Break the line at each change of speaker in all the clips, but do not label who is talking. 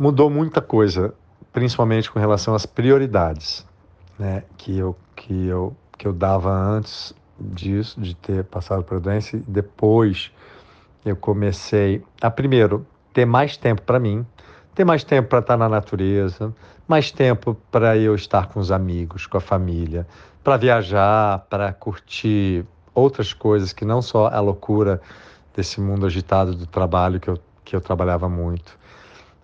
mudou muita coisa, principalmente com relação às prioridades, né? Que eu que eu que eu dava antes disso, de ter passado por doença, e depois eu comecei a primeiro ter mais tempo para mim, ter mais tempo para estar na natureza, mais tempo para eu estar com os amigos, com a família, para viajar, para curtir outras coisas que não só a loucura desse mundo agitado do trabalho que eu, que eu trabalhava muito.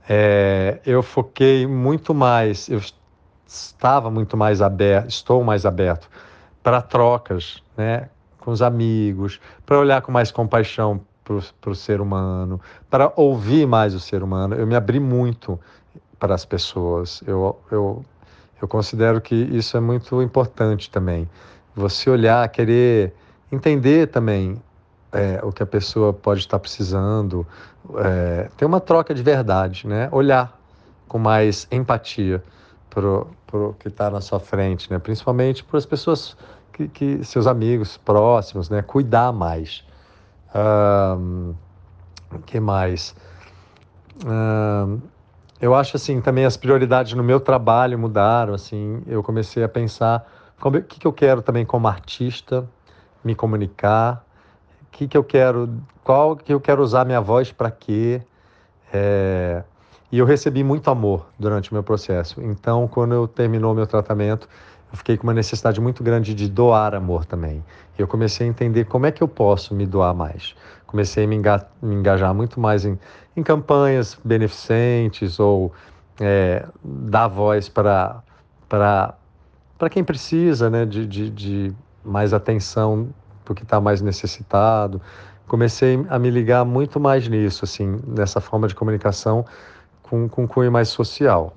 É, eu foquei muito mais, eu estava muito mais aberto, estou mais aberto para trocas, né, com os amigos, para olhar com mais compaixão para o ser humano, para ouvir mais o ser humano. Eu me abri muito para as pessoas. Eu, eu, eu considero que isso é muito importante também. Você olhar, querer entender também é, o que a pessoa pode estar precisando, é, ter uma troca de verdade, né? Olhar com mais empatia para o que está na sua frente, né? Principalmente para as pessoas que, que, seus amigos próximos, né? Cuidar mais. O que mais? eu acho assim também as prioridades no meu trabalho mudaram. Assim, eu comecei a pensar o que, que eu quero também como artista, me comunicar, que, que eu quero, qual que eu quero usar minha voz para quê. É, e eu recebi muito amor durante o meu processo. Então, quando eu terminou meu tratamento, eu fiquei com uma necessidade muito grande de doar amor também. Eu comecei a entender como é que eu posso me doar mais. Comecei a me, enga me engajar muito mais em, em campanhas beneficentes ou é, dar voz para quem precisa né, de, de, de mais atenção que está mais necessitado. Comecei a me ligar muito mais nisso, assim, nessa forma de comunicação com, com cunho mais social.